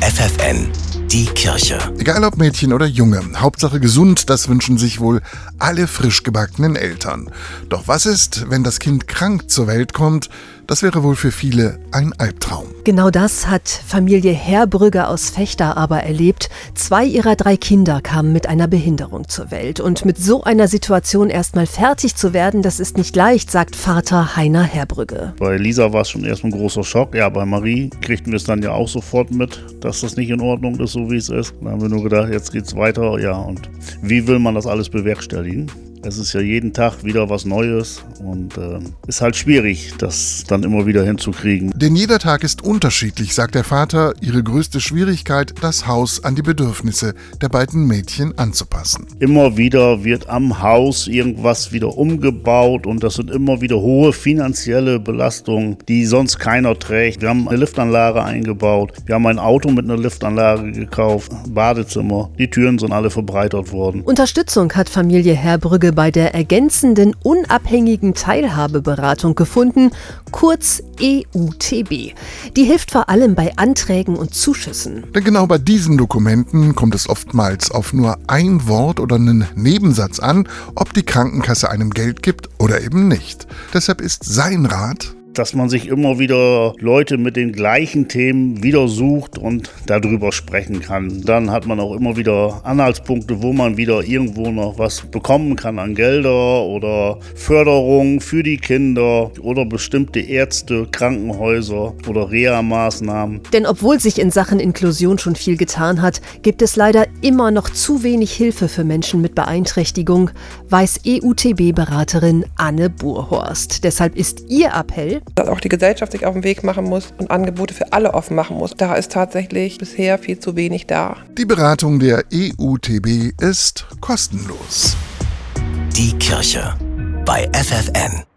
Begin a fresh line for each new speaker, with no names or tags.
FFN, die Kirche.
Egal ob Mädchen oder Junge, Hauptsache gesund, das wünschen sich wohl alle frisch gebackenen Eltern. Doch was ist, wenn das Kind krank zur Welt kommt? Das wäre wohl für viele ein Albtraum.
Genau das hat Familie Herbrügge aus Fechter aber erlebt. Zwei ihrer drei Kinder kamen mit einer Behinderung zur Welt. Und mit so einer Situation erstmal fertig zu werden, das ist nicht leicht, sagt Vater Heiner Herbrügge.
Bei Lisa war es schon erstmal ein großer Schock. Ja, bei Marie kriegten wir es dann ja auch sofort mit, dass das nicht in Ordnung ist, so wie es ist. Da haben wir nur gedacht, jetzt geht's weiter. Ja, und wie will man das alles bewerkstelligen? Es ist ja jeden Tag wieder was Neues und äh, ist halt schwierig, das dann immer wieder hinzukriegen.
Denn jeder Tag ist unterschiedlich, sagt der Vater. Ihre größte Schwierigkeit, das Haus an die Bedürfnisse der beiden Mädchen anzupassen.
Immer wieder wird am Haus irgendwas wieder umgebaut und das sind immer wieder hohe finanzielle Belastungen, die sonst keiner trägt. Wir haben eine Liftanlage eingebaut, wir haben ein Auto mit einer Liftanlage gekauft, Badezimmer, die Türen sind alle verbreitert worden.
Unterstützung hat Familie Herbrügge bei der ergänzenden unabhängigen Teilhabeberatung gefunden, kurz EUTB. Die hilft vor allem bei Anträgen und Zuschüssen.
Denn genau bei diesen Dokumenten kommt es oftmals auf nur ein Wort oder einen Nebensatz an, ob die Krankenkasse einem Geld gibt oder eben nicht. Deshalb ist sein Rat,
dass man sich immer wieder Leute mit den gleichen Themen wieder sucht und darüber sprechen kann. Dann hat man auch immer wieder Anhaltspunkte, wo man wieder irgendwo noch was bekommen kann an Gelder oder Förderung für die Kinder oder bestimmte Ärzte, Krankenhäuser oder Reha-Maßnahmen.
Denn obwohl sich in Sachen Inklusion schon viel getan hat, gibt es leider immer noch zu wenig Hilfe für Menschen mit Beeinträchtigung, weiß EUTB-Beraterin Anne Burhorst. Deshalb ist ihr Appell,
dass auch die Gesellschaft sich auf den Weg machen muss und Angebote für alle offen machen muss. Da ist tatsächlich bisher viel zu wenig da.
Die Beratung der EUTB ist kostenlos.
Die Kirche bei FFN.